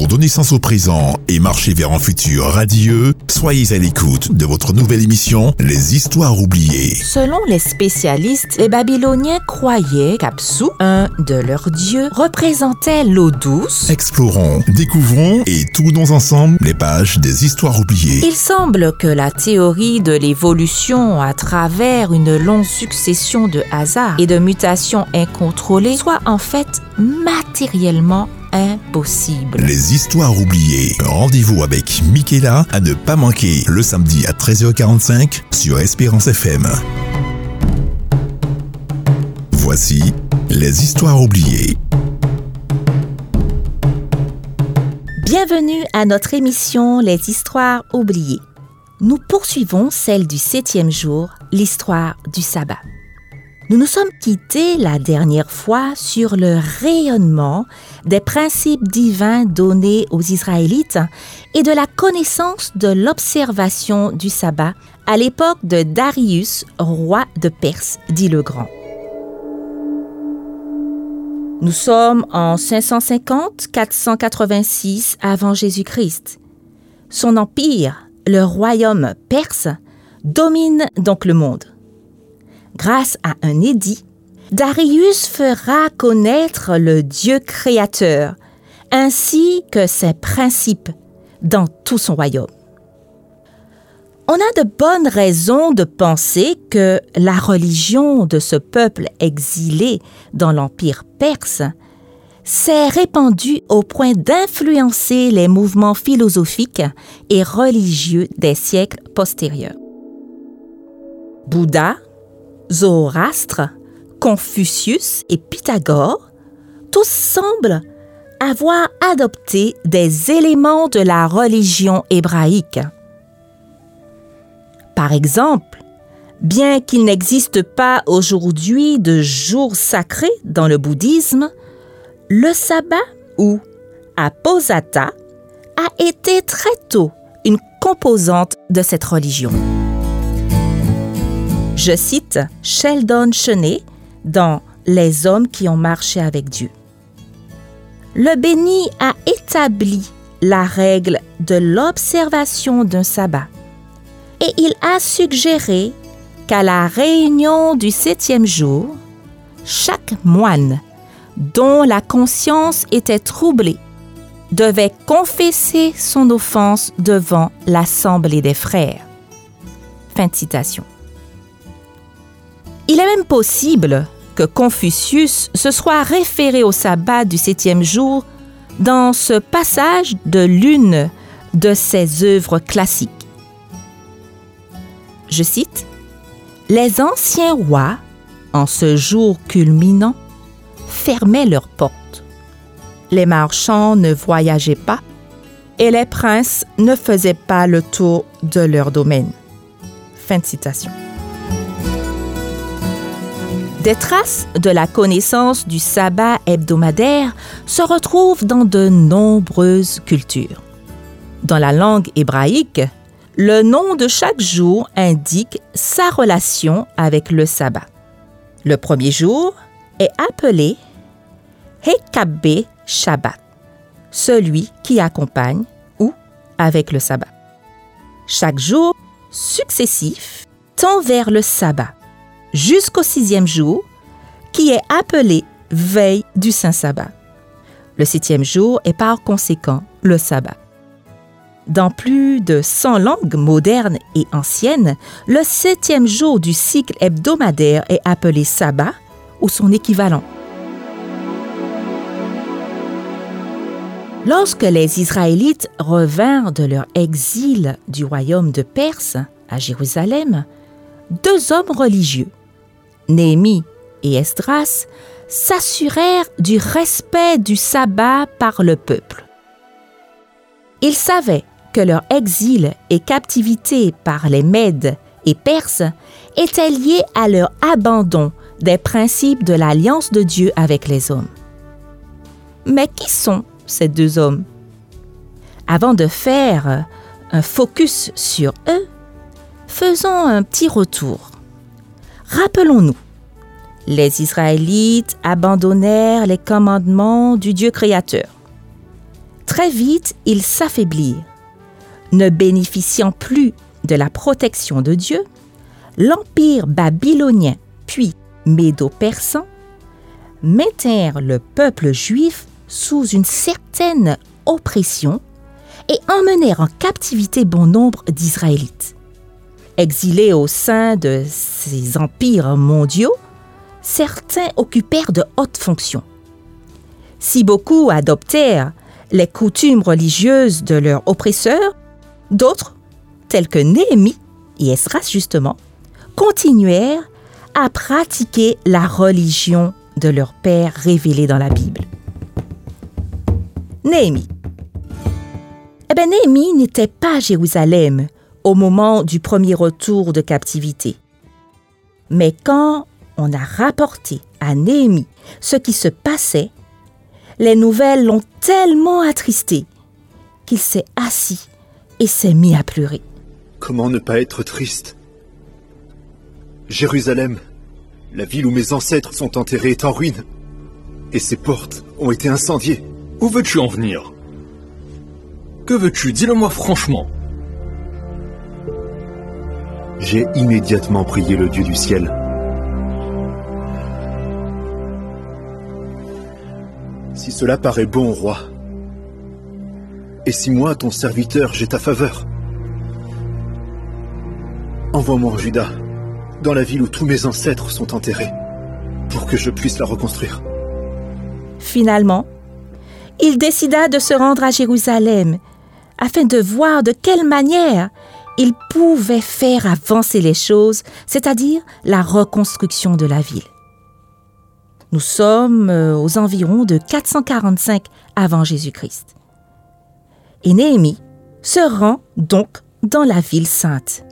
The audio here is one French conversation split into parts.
Pour donner sens au présent et marcher vers un futur radieux, soyez à l'écoute de votre nouvelle émission Les Histoires oubliées. Selon les spécialistes, les Babyloniens croyaient qu'Apsu, un de leurs dieux, représentait l'eau douce. Explorons, découvrons et tournons ensemble les pages des Histoires oubliées. Il semble que la théorie de l'évolution à travers une longue succession de hasards et de mutations incontrôlées soit en fait matériellement impossible. Les histoires oubliées. Rendez-vous avec Michaela à ne pas manquer le samedi à 13h45 sur Espérance FM. Voici les histoires oubliées. Bienvenue à notre émission Les histoires oubliées. Nous poursuivons celle du septième jour, l'histoire du sabbat. Nous nous sommes quittés la dernière fois sur le rayonnement des principes divins donnés aux Israélites et de la connaissance de l'observation du sabbat à l'époque de Darius, roi de Perse, dit le Grand. Nous sommes en 550-486 avant Jésus-Christ. Son empire, le royaume perse, domine donc le monde grâce à un édit, Darius fera connaître le Dieu créateur ainsi que ses principes dans tout son royaume. On a de bonnes raisons de penser que la religion de ce peuple exilé dans l'Empire perse s'est répandue au point d'influencer les mouvements philosophiques et religieux des siècles postérieurs. Bouddha, Zoroastre, Confucius et Pythagore, tous semblent avoir adopté des éléments de la religion hébraïque. Par exemple, bien qu'il n'existe pas aujourd'hui de jour sacré dans le bouddhisme, le sabbat ou aposata a été très tôt une composante de cette religion. Je cite Sheldon Chenet dans Les hommes qui ont marché avec Dieu. Le béni a établi la règle de l'observation d'un sabbat et il a suggéré qu'à la réunion du septième jour, chaque moine dont la conscience était troublée devait confesser son offense devant l'assemblée des frères. Fin de citation. Il est même possible que Confucius se soit référé au sabbat du septième jour dans ce passage de l'une de ses œuvres classiques. Je cite, Les anciens rois, en ce jour culminant, fermaient leurs portes. Les marchands ne voyageaient pas et les princes ne faisaient pas le tour de leur domaine. Fin de citation. Des traces de la connaissance du sabbat hebdomadaire se retrouvent dans de nombreuses cultures. Dans la langue hébraïque, le nom de chaque jour indique sa relation avec le sabbat. Le premier jour est appelé Hekabé Shabbat, celui qui accompagne ou avec le sabbat. Chaque jour successif tend vers le sabbat jusqu'au sixième jour, qui est appelé veille du Saint Sabbat. Le septième jour est par conséquent le sabbat. Dans plus de 100 langues modernes et anciennes, le septième jour du cycle hebdomadaire est appelé sabbat ou son équivalent. Lorsque les Israélites revinrent de leur exil du royaume de Perse à Jérusalem, deux hommes religieux, Néhémie et Esdras s'assurèrent du respect du sabbat par le peuple. Ils savaient que leur exil et captivité par les Mèdes et Perses étaient liés à leur abandon des principes de l'alliance de Dieu avec les hommes. Mais qui sont ces deux hommes? Avant de faire un focus sur eux, faisons un petit retour. Rappelons-nous, les Israélites abandonnèrent les commandements du Dieu créateur. Très vite, ils s'affaiblirent. Ne bénéficiant plus de la protection de Dieu, l'empire babylonien puis médo-persan mettèrent le peuple juif sous une certaine oppression et emmenèrent en captivité bon nombre d'Israélites. Exilés au sein de ces empires mondiaux, certains occupèrent de hautes fonctions. Si beaucoup adoptèrent les coutumes religieuses de leurs oppresseurs, d'autres, tels que Néhémie et Esdras justement, continuèrent à pratiquer la religion de leur père révélée dans la Bible. Néhémie. Eh bien, Néhémie n'était pas Jérusalem au moment du premier retour de captivité. Mais quand on a rapporté à Néhémie ce qui se passait, les nouvelles l'ont tellement attristé qu'il s'est assis et s'est mis à pleurer. Comment ne pas être triste? Jérusalem, la ville où mes ancêtres sont enterrés, est en ruine. Et ses portes ont été incendiées. Où veux-tu en venir? Que veux-tu? Dis-le-moi franchement. J'ai immédiatement prié le Dieu du ciel. Si cela paraît bon roi, et si moi, ton serviteur, j'ai ta faveur, envoie-moi en Juda, dans la ville où tous mes ancêtres sont enterrés, pour que je puisse la reconstruire. Finalement, il décida de se rendre à Jérusalem afin de voir de quelle manière il pouvait faire avancer les choses, c'est-à-dire la reconstruction de la ville. Nous sommes euh, aux environs de 445 avant Jésus-Christ. Et Néhémie se rend donc dans la ville sainte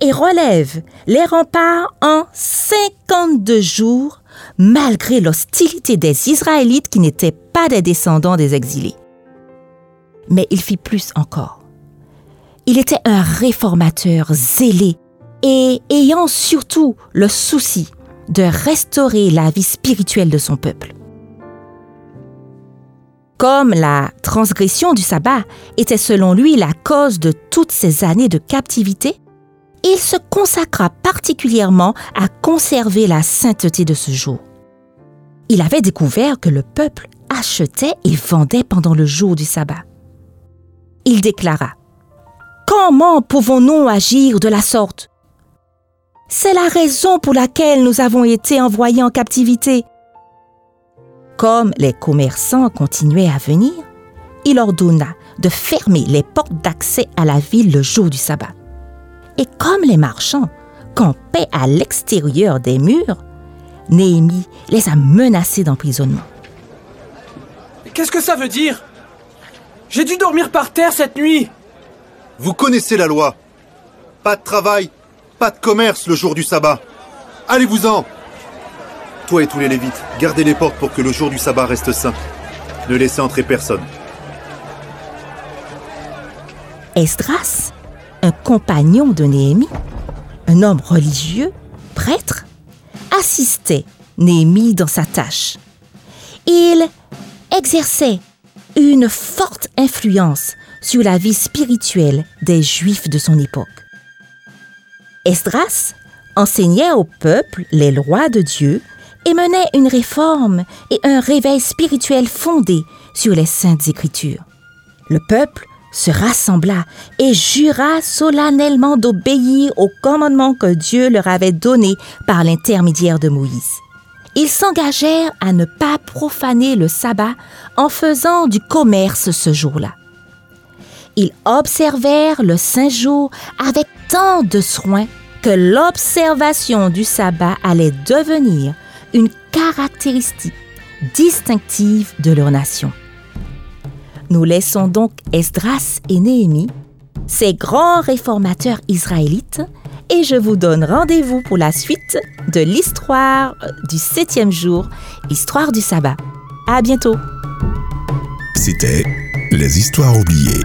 et relève les remparts en 52 jours malgré l'hostilité des Israélites qui n'étaient pas des descendants des exilés. Mais il fit plus encore. Il était un réformateur zélé et ayant surtout le souci de restaurer la vie spirituelle de son peuple. Comme la transgression du sabbat était selon lui la cause de toutes ces années de captivité, il se consacra particulièrement à conserver la sainteté de ce jour. Il avait découvert que le peuple achetait et vendait pendant le jour du sabbat. Il déclara Comment pouvons-nous agir de la sorte? C'est la raison pour laquelle nous avons été envoyés en captivité. Comme les commerçants continuaient à venir, il ordonna de fermer les portes d'accès à la ville le jour du sabbat. Et comme les marchands campaient à l'extérieur des murs, Néhémie les a menacés d'emprisonnement. Qu'est-ce que ça veut dire? J'ai dû dormir par terre cette nuit. Vous connaissez la loi. Pas de travail, pas de commerce le jour du sabbat. Allez-vous-en Toi et tous les Lévites, gardez les portes pour que le jour du sabbat reste saint. Ne laissez entrer personne. Esdras un compagnon de Néhémie, un homme religieux, prêtre, assistait Néhémie dans sa tâche. Il exerçait une forte influence sur la vie spirituelle des Juifs de son époque. Esdras enseignait au peuple les lois de Dieu et menait une réforme et un réveil spirituel fondé sur les saintes écritures. Le peuple se rassembla et jura solennellement d'obéir aux commandements que Dieu leur avait donnés par l'intermédiaire de Moïse. Ils s'engagèrent à ne pas profaner le sabbat en faisant du commerce ce jour-là. Ils observèrent le saint jour avec tant de soin que l'observation du sabbat allait devenir une caractéristique distinctive de leur nation. Nous laissons donc Esdras et Néhémie, ces grands réformateurs israélites, et je vous donne rendez-vous pour la suite de l'histoire du septième jour, histoire du sabbat. À bientôt. C'était Les histoires oubliées.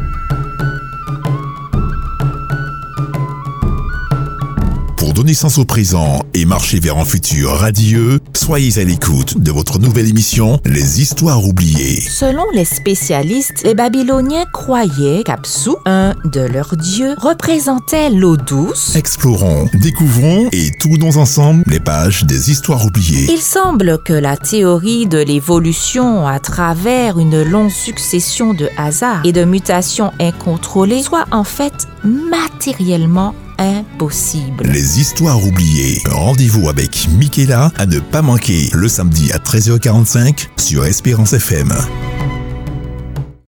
Donner sens au présent et marcher vers un futur radieux, Soyez à l'écoute de votre nouvelle émission Les Histoires oubliées. Selon les spécialistes, les Babyloniens croyaient qu'Apsu, un de leurs dieux, représentait l'eau douce. Explorons, découvrons et tournons ensemble les pages des Histoires oubliées. Il semble que la théorie de l'évolution à travers une longue succession de hasards et de mutations incontrôlées soit en fait matériellement impossible. Les Histoires oubliées. Rendez-vous avec Michaela à ne pas manquer le samedi à 13h45 sur Espérance FM.